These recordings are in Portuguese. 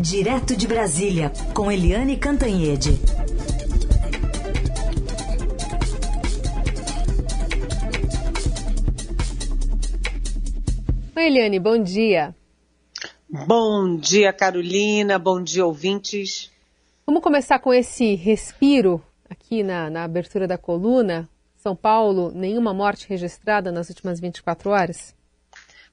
Direto de Brasília, com Eliane Cantanhede. Oi, Eliane, bom dia. Bom dia, Carolina. Bom dia, ouvintes. Vamos começar com esse respiro aqui na, na abertura da coluna. São Paulo, nenhuma morte registrada nas últimas 24 horas?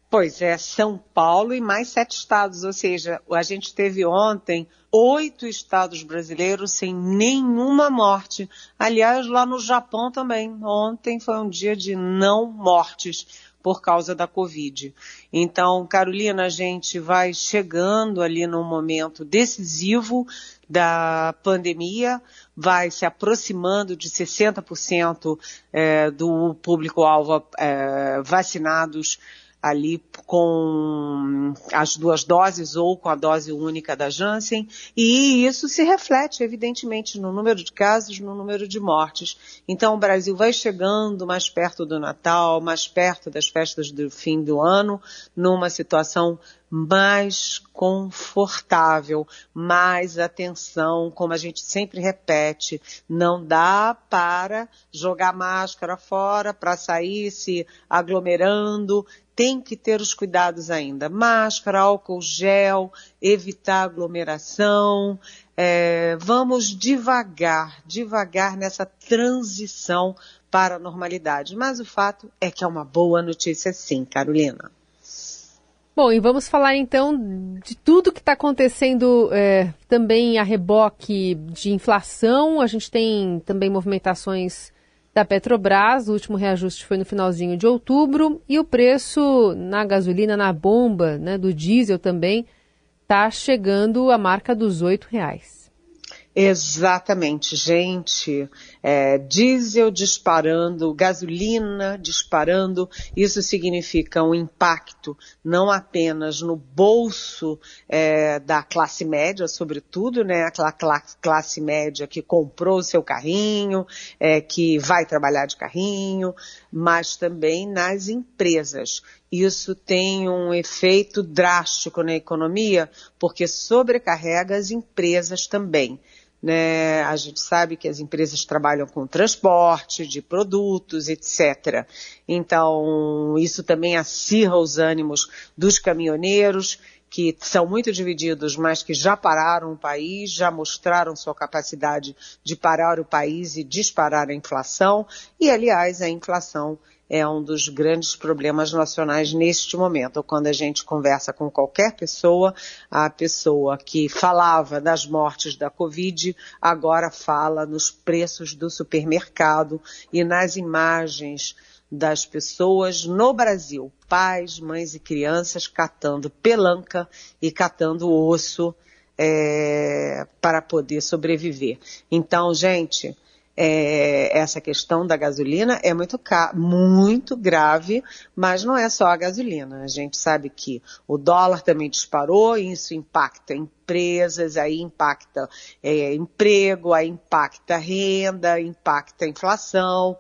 Pois é, São Paulo e mais sete estados, ou seja, a gente teve ontem oito estados brasileiros sem nenhuma morte. Aliás, lá no Japão também. Ontem foi um dia de não mortes por causa da Covid. Então, Carolina, a gente vai chegando ali num momento decisivo da pandemia, vai se aproximando de 60% é, do público-alvo é, vacinados ali com as duas doses ou com a dose única da Janssen, e isso se reflete, evidentemente, no número de casos, no número de mortes. Então, o Brasil vai chegando mais perto do Natal, mais perto das festas do fim do ano, numa situação mais confortável, mais atenção, como a gente sempre repete, não dá para jogar máscara fora, para sair se aglomerando, tem que ter os cuidados ainda. Máscara, álcool gel, evitar aglomeração. É, vamos devagar, devagar nessa transição para a normalidade. Mas o fato é que é uma boa notícia sim, Carolina. Bom, e vamos falar então de tudo que está acontecendo é, também a reboque de inflação. A gente tem também movimentações da Petrobras. O último reajuste foi no finalzinho de outubro e o preço na gasolina, na bomba, né, do diesel também, está chegando à marca dos R$ reais. Exatamente, gente. É, diesel disparando, gasolina disparando, isso significa um impacto não apenas no bolso é, da classe média, sobretudo, né, aquela classe média que comprou o seu carrinho, é, que vai trabalhar de carrinho, mas também nas empresas. Isso tem um efeito drástico na economia, porque sobrecarrega as empresas também. Né? A gente sabe que as empresas trabalham com transporte de produtos, etc. Então, isso também acirra os ânimos dos caminhoneiros, que são muito divididos, mas que já pararam o país, já mostraram sua capacidade de parar o país e disparar a inflação. E, aliás, a inflação é um dos grandes problemas nacionais neste momento. Quando a gente conversa com qualquer pessoa, a pessoa que falava das mortes da Covid agora fala nos preços do supermercado e nas imagens das pessoas no Brasil, pais, mães e crianças catando pelanca e catando osso é, para poder sobreviver. Então, gente, é, essa questão da gasolina é muito, muito grave, mas não é só a gasolina. A gente sabe que o dólar também disparou, e isso impacta empresas, aí impacta é, emprego, aí impacta renda, impacta inflação.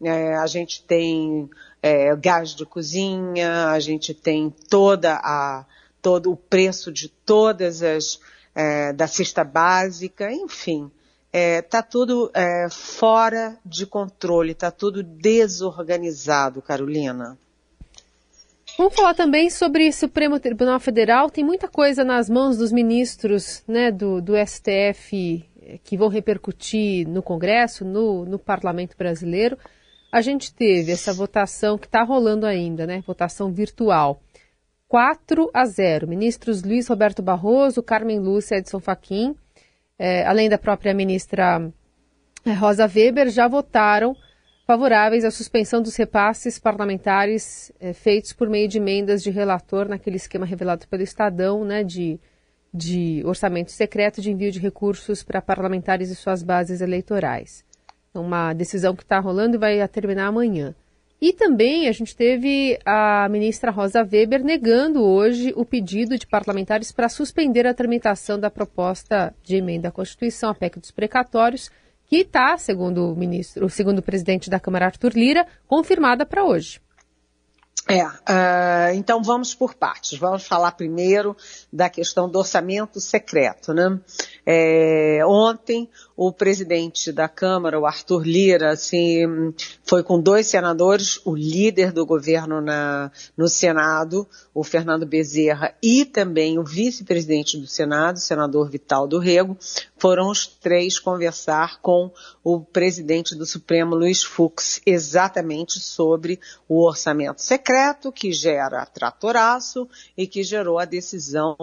É, a gente tem é, gás de cozinha, a gente tem toda a, todo o preço de todas as é, da cesta básica, enfim é, tá tudo é, fora de controle, está tudo desorganizado, Carolina. Vamos falar também sobre Supremo Tribunal Federal. Tem muita coisa nas mãos dos ministros né, do, do STF que vão repercutir no Congresso, no, no Parlamento Brasileiro. A gente teve essa votação que está rolando ainda, né? Votação virtual. 4 a 0. Ministros Luiz Roberto Barroso, Carmen Lúcia Edson Fachin é, além da própria ministra é, Rosa Weber, já votaram favoráveis à suspensão dos repasses parlamentares é, feitos por meio de emendas de relator naquele esquema revelado pelo Estadão, né, de, de orçamento secreto de envio de recursos para parlamentares e suas bases eleitorais. Uma decisão que está rolando e vai terminar amanhã. E também a gente teve a ministra Rosa Weber negando hoje o pedido de parlamentares para suspender a tramitação da proposta de emenda à Constituição, a PEC dos precatórios, que está, segundo o ministro, segundo o presidente da Câmara Arthur Lira, confirmada para hoje. É, uh, então vamos por partes. Vamos falar primeiro da questão do orçamento secreto, né? É, ontem o presidente da Câmara, o Arthur Lira, assim, foi com dois senadores, o líder do governo na, no Senado, o Fernando Bezerra, e também o vice-presidente do Senado, o senador Vital do Rego, foram os três conversar com o presidente do Supremo, Luiz Fux, exatamente sobre o orçamento secreto que gera tratoraço e que gerou a decisão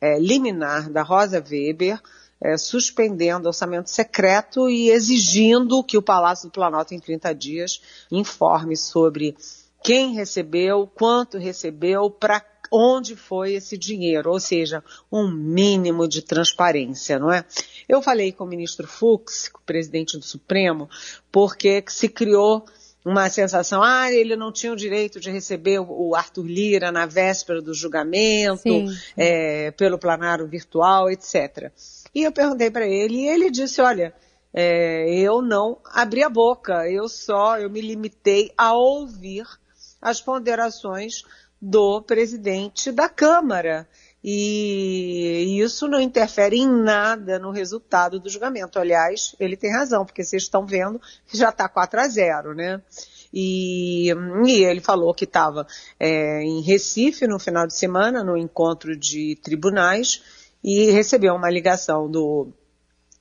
é, liminar da Rosa Weber, é, suspendendo o orçamento secreto e exigindo que o Palácio do Planalto, em 30 dias, informe sobre quem recebeu, quanto recebeu, para onde foi esse dinheiro, ou seja, um mínimo de transparência, não é? Eu falei com o ministro Fux, o presidente do Supremo, porque se criou uma sensação, ah, ele não tinha o direito de receber o Arthur Lira na véspera do julgamento, é, pelo planário virtual, etc. E eu perguntei para ele e ele disse, olha, é, eu não abri a boca, eu só, eu me limitei a ouvir as ponderações do presidente da Câmara. E isso não interfere em nada no resultado do julgamento. Aliás, ele tem razão, porque vocês estão vendo que já está 4 a 0, né? E, e ele falou que estava é, em Recife no final de semana, no encontro de tribunais, e recebeu uma ligação do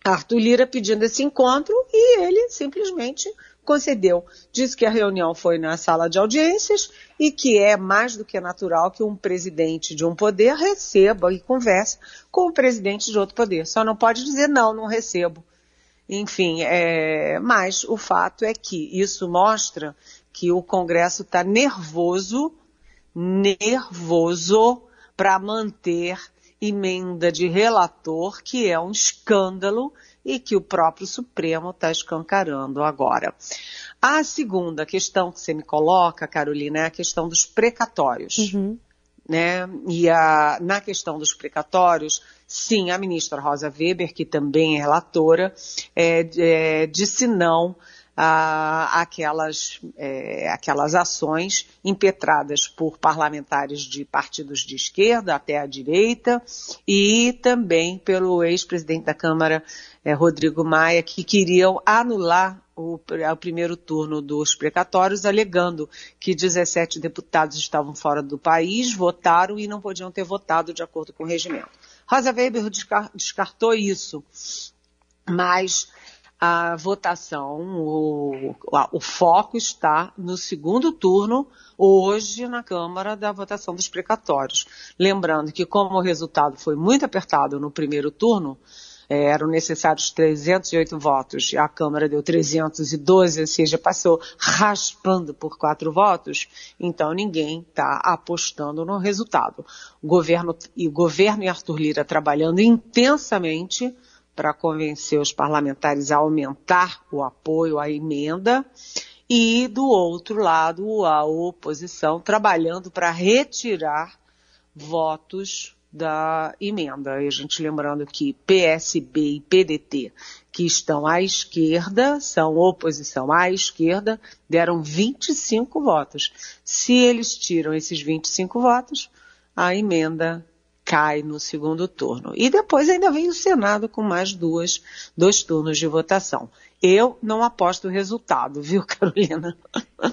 Arthur Lira pedindo esse encontro e ele simplesmente concedeu. Disse que a reunião foi na sala de audiências e que é mais do que natural que um presidente de um poder receba e converse com o presidente de outro poder. Só não pode dizer não, não recebo. Enfim, é... mas o fato é que isso mostra que o Congresso está nervoso, nervoso para manter emenda de relator, que é um escândalo e que o próprio Supremo está escancarando agora. A segunda questão que você me coloca, Carolina, é a questão dos precatórios. Uhum. Né? E a, na questão dos precatórios, sim, a ministra Rosa Weber, que também é relatora, é, é, disse não aquelas, é, aquelas ações impetradas por parlamentares de partidos de esquerda até a direita e também pelo ex-presidente da Câmara, é, Rodrigo Maia, que queriam anular o, o, primeiro turno dos precatórios, alegando que 17 deputados estavam fora do país, votaram e não podiam ter votado de acordo com o regimento. Rosa Weber descartou isso, mas a votação, o, o foco está no segundo turno, hoje na Câmara, da votação dos precatórios. Lembrando que, como o resultado foi muito apertado no primeiro turno, é, eram necessários 308 votos, a Câmara deu 312, ou seja, passou raspando por quatro votos, então ninguém está apostando no resultado. O governo, e o governo e Arthur Lira trabalhando intensamente para convencer os parlamentares a aumentar o apoio à emenda e, do outro lado, a oposição trabalhando para retirar votos da emenda. E a gente lembrando que PSB e PDT, que estão à esquerda, são oposição à esquerda, deram 25 votos. Se eles tiram esses 25 votos, a emenda cai no segundo turno. E depois ainda vem o Senado com mais duas, dois turnos de votação. Eu não aposto o resultado, viu, Carolina?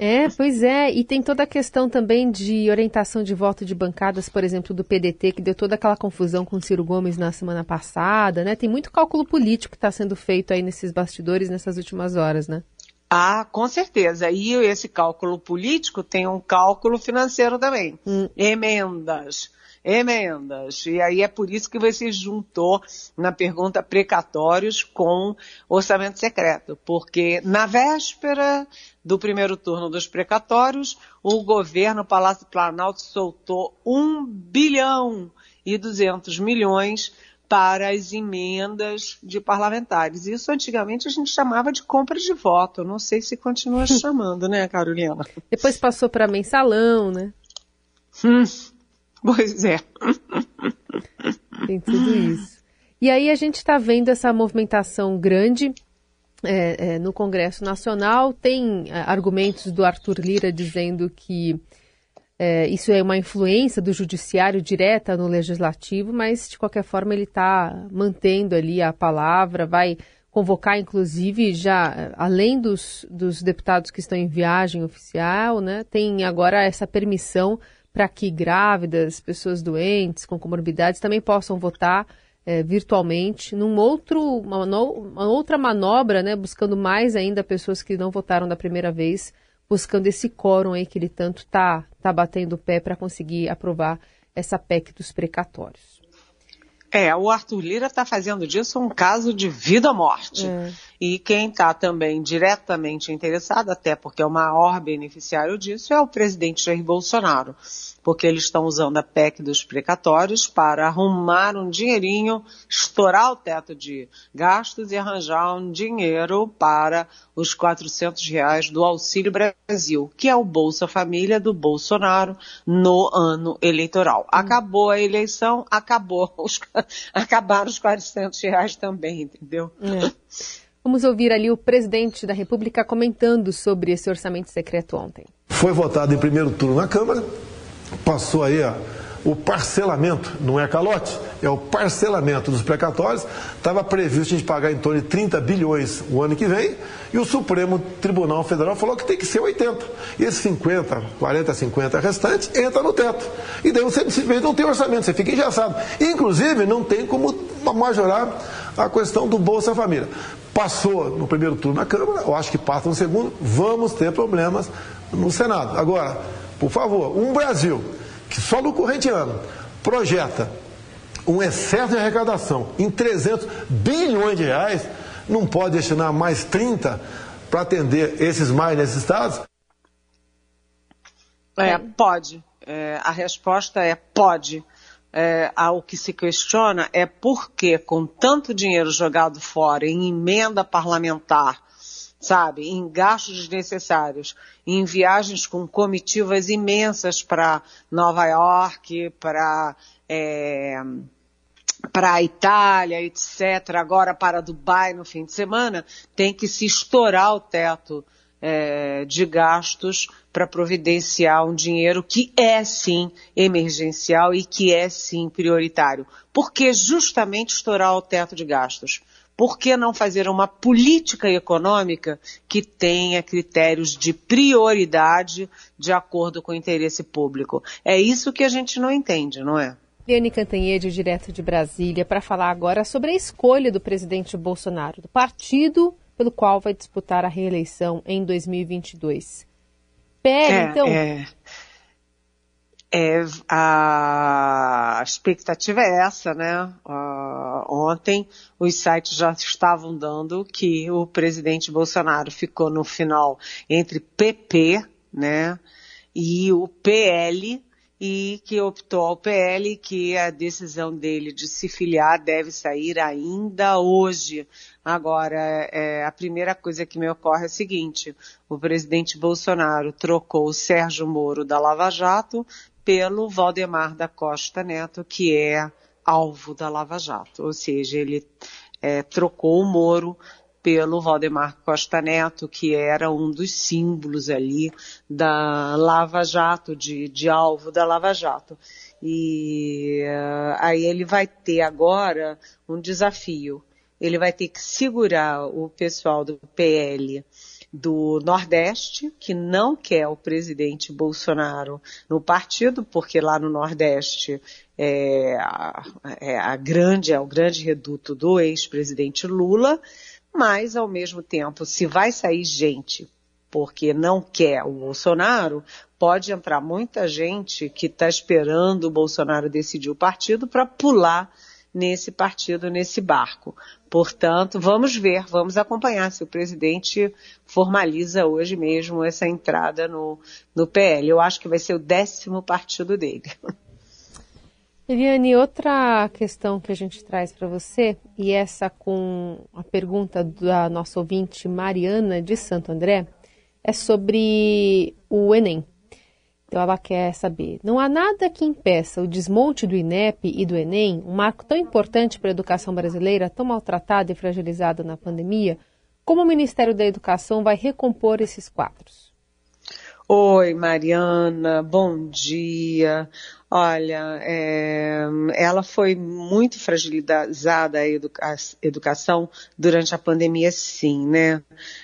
É, pois é. E tem toda a questão também de orientação de voto de bancadas, por exemplo, do PDT, que deu toda aquela confusão com o Ciro Gomes na semana passada, né? Tem muito cálculo político que está sendo feito aí nesses bastidores nessas últimas horas, né? Ah, com certeza. E esse cálculo político tem um cálculo financeiro também. Hum. Emendas emendas. E aí é por isso que você juntou na pergunta precatórios com orçamento secreto, porque na véspera do primeiro turno dos precatórios, o governo, o Palácio Planalto, soltou um bilhão e duzentos milhões para as emendas de parlamentares. Isso antigamente a gente chamava de compra de voto. Não sei se continua chamando, né, Carolina? Depois passou para mensalão, né? Hum, Pois é. Tem tudo isso. E aí a gente está vendo essa movimentação grande é, é, no Congresso Nacional. Tem é, argumentos do Arthur Lira dizendo que é, isso é uma influência do judiciário direta no legislativo, mas de qualquer forma ele está mantendo ali a palavra, vai convocar, inclusive, já além dos, dos deputados que estão em viagem oficial, né, tem agora essa permissão para que grávidas, pessoas doentes com comorbidades também possam votar é, virtualmente, num outro, uma, uma, outra manobra, né, buscando mais ainda pessoas que não votaram da primeira vez, buscando esse quórum aí que ele tanto está tá batendo o pé para conseguir aprovar essa PEC dos precatórios. É, o Arthur Lira está fazendo disso um caso de vida ou morte. É. E quem está também diretamente interessado, até porque é o maior beneficiário disso, é o presidente Jair Bolsonaro porque eles estão usando a PEC dos precatórios para arrumar um dinheirinho, estourar o teto de gastos e arranjar um dinheiro para os 400 reais do Auxílio Brasil, que é o Bolsa Família do Bolsonaro no ano eleitoral. Hum. Acabou a eleição, acabou os, acabaram os 400 reais também, entendeu? É. Vamos ouvir ali o presidente da República comentando sobre esse orçamento secreto ontem. Foi votado em primeiro turno na Câmara, passou aí ó, o parcelamento, não é calote, é o parcelamento dos precatórios. Estava previsto a gente pagar em torno de 30 bilhões o ano que vem, e o Supremo Tribunal Federal falou que tem que ser 80. E esses 50, 40, 50 restantes entra no teto. E daí você simplesmente não tem orçamento, você fica engessado. Inclusive, não tem como majorar a questão do Bolsa Família. Passou no primeiro turno na Câmara, eu acho que passa no segundo, vamos ter problemas no Senado. Agora, por favor, um Brasil que só no corrente ano projeta um excesso de arrecadação em 300 bilhões de reais, não pode destinar mais 30 para atender esses mais necessitados? É, pode. É, a resposta é pode. É, ao que se questiona é por que, com tanto dinheiro jogado fora em emenda parlamentar, sabe, em gastos desnecessários, em viagens com comitivas imensas para Nova York, para é, para a Itália, etc., agora para Dubai no fim de semana, tem que se estourar o teto é, de gastos para providenciar um dinheiro que é sim emergencial e que é sim prioritário. Por que justamente estourar o teto de gastos? Por que não fazer uma política econômica que tenha critérios de prioridade de acordo com o interesse público? É isso que a gente não entende, não é? Liane Cantanhede, direto de Brasília, para falar agora sobre a escolha do presidente Bolsonaro, do partido pelo qual vai disputar a reeleição em 2022. Pera, é, então. É é, a expectativa é essa, né? Uh, ontem os sites já estavam dando que o presidente Bolsonaro ficou no final entre PP, né? E o PL, e que optou ao PL que a decisão dele de se filiar deve sair ainda hoje. Agora, é, a primeira coisa que me ocorre é a seguinte: o presidente Bolsonaro trocou o Sérgio Moro da Lava Jato pelo Valdemar da Costa Neto, que é alvo da Lava Jato. Ou seja, ele é, trocou o Moro pelo Valdemar Costa Neto, que era um dos símbolos ali da Lava Jato, de, de alvo da Lava Jato. E uh, aí ele vai ter agora um desafio. Ele vai ter que segurar o pessoal do PL do Nordeste, que não quer o presidente Bolsonaro no partido, porque lá no Nordeste é é a grande, é o grande reduto do ex-presidente Lula, mas ao mesmo tempo, se vai sair gente porque não quer o Bolsonaro, pode entrar muita gente que está esperando o Bolsonaro decidir o partido para pular nesse partido, nesse barco. Portanto, vamos ver, vamos acompanhar se o presidente formaliza hoje mesmo essa entrada no, no PL. Eu acho que vai ser o décimo partido dele. Eliane, outra questão que a gente traz para você, e essa com a pergunta da nossa ouvinte Mariana de Santo André, é sobre o Enem. Então ela quer saber: não há nada que impeça o desmonte do INEP e do Enem, um marco tão importante para a educação brasileira, tão maltratado e fragilizado na pandemia, como o Ministério da Educação vai recompor esses quadros? Oi, Mariana, bom dia. Olha, é, ela foi muito fragilizada a, educa a educação durante a pandemia, sim, né?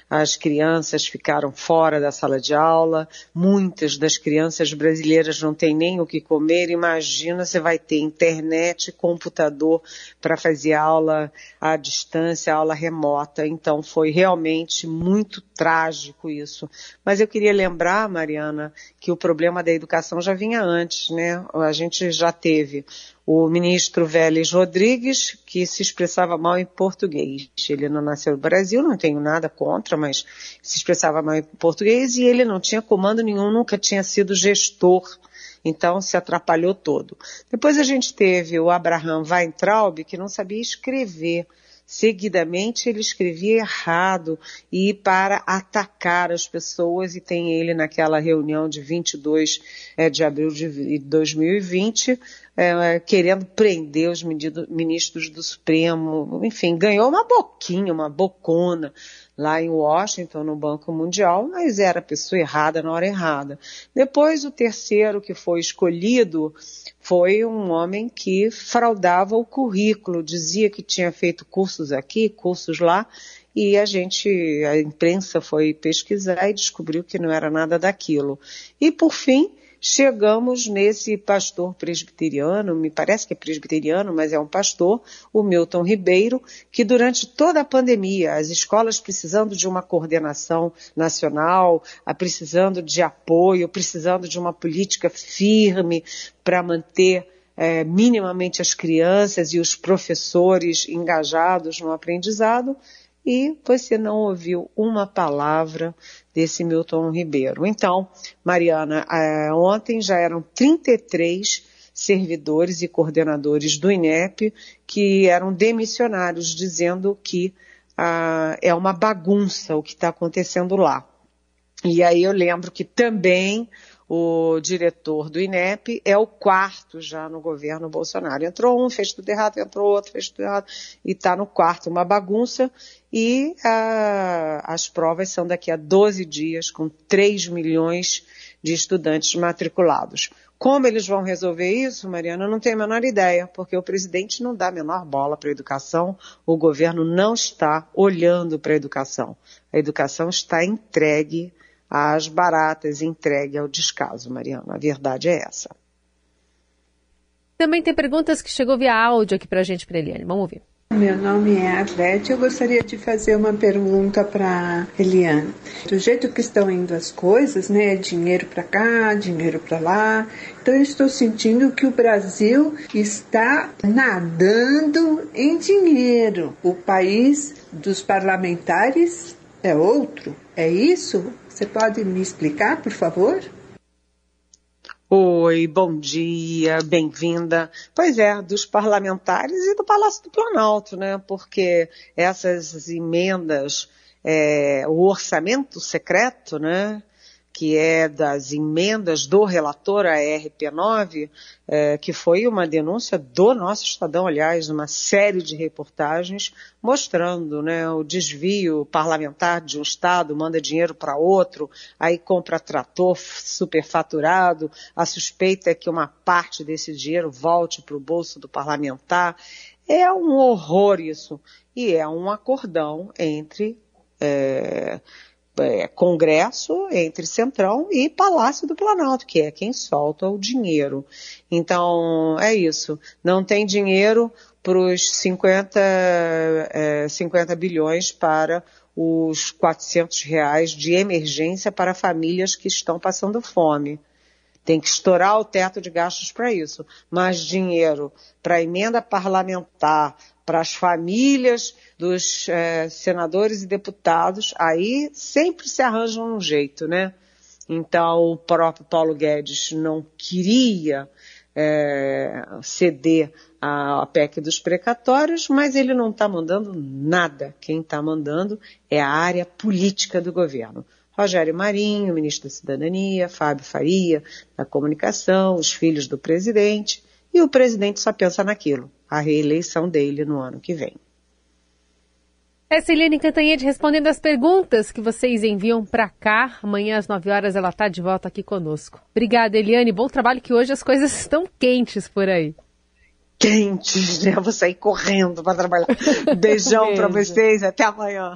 As crianças ficaram fora da sala de aula, muitas das crianças brasileiras não têm nem o que comer. Imagina você vai ter internet, computador para fazer aula à distância, aula remota. Então foi realmente muito trágico isso. Mas eu queria lembrar, Mariana, que o problema da educação já vinha antes, né? A gente já teve o ministro Vélez Rodrigues, que se expressava mal em português. Ele não nasceu no Brasil, não tenho nada contra, mas se expressava mal em português e ele não tinha comando nenhum, nunca tinha sido gestor. Então se atrapalhou todo. Depois a gente teve o Abraham Weintraub, que não sabia escrever. Seguidamente ele escrevia errado e para atacar as pessoas e tem ele naquela reunião de 22 é, de abril de 2020 é, querendo prender os ministros do Supremo, enfim, ganhou uma boquinha, uma bocona lá em Washington, no Banco Mundial, mas era a pessoa errada na hora errada. Depois, o terceiro que foi escolhido foi um homem que fraudava o currículo, dizia que tinha feito cursos aqui, cursos lá, e a gente, a imprensa foi pesquisar e descobriu que não era nada daquilo. E por fim, chegamos nesse pastor presbiteriano, me parece que é presbiteriano, mas é um pastor, o Milton Ribeiro, que durante toda a pandemia, as escolas precisando de uma coordenação nacional, precisando de apoio, precisando de uma política firme para manter é, minimamente as crianças e os professores engajados no aprendizado, e você não ouviu uma palavra desse Milton Ribeiro. Então, Mariana, é, ontem já eram 33 servidores e coordenadores do INEP que eram demissionários, dizendo que ah, é uma bagunça o que está acontecendo lá. E aí eu lembro que também o diretor do INEP é o quarto já no governo Bolsonaro. Entrou um, fez tudo errado, entrou outro, fez tudo errado, e está no quarto, uma bagunça. E a, as provas são daqui a 12 dias, com 3 milhões de estudantes matriculados. Como eles vão resolver isso, Mariana, eu não tenho a menor ideia, porque o presidente não dá a menor bola para a educação, o governo não está olhando para a educação. A educação está entregue às baratas entregue ao descaso, Mariana. A verdade é essa. Também tem perguntas que chegou via áudio aqui para a gente, para Eliane. Vamos ouvir. Meu nome é Arlete. Eu gostaria de fazer uma pergunta para Eliane. Do jeito que estão indo as coisas, né? Dinheiro para cá, dinheiro para lá. Então eu estou sentindo que o Brasil está nadando em dinheiro. O país dos parlamentares é outro. É isso? Você pode me explicar, por favor? Oi, bom dia, bem-vinda. Pois é, dos parlamentares e do Palácio do Planalto, né? Porque essas emendas, é, o orçamento secreto, né? Que é das emendas do relator à RP9, é, que foi uma denúncia do nosso Estadão, aliás, uma série de reportagens mostrando né, o desvio parlamentar de um Estado, manda dinheiro para outro, aí compra trator superfaturado, a suspeita é que uma parte desse dinheiro volte para o bolso do parlamentar. É um horror isso. E é um acordão entre é, é, Congresso, entre Centrão e Palácio do Planalto, que é quem solta o dinheiro. Então, é isso. Não tem dinheiro para os 50, é, 50 bilhões para os 400 reais de emergência para famílias que estão passando fome. Tem que estourar o teto de gastos para isso. Mas dinheiro para emenda parlamentar, para as famílias dos é, senadores e deputados, aí sempre se arranjam um jeito, né? Então, o próprio Paulo Guedes não queria é, ceder à PEC dos precatórios, mas ele não está mandando nada. Quem está mandando é a área política do governo. Rogério Marinho, ministro da Cidadania, Fábio Faria, da Comunicação, os filhos do presidente, e o presidente só pensa naquilo, a reeleição dele no ano que vem. Essa é Eliane Cantanhede respondendo as perguntas que vocês enviam para cá. Amanhã às 9 horas ela está de volta aqui conosco. Obrigada, Eliane. Bom trabalho que hoje as coisas estão quentes por aí. Quentes, né? Eu vou sair correndo para trabalhar. Beijão para vocês. Até amanhã.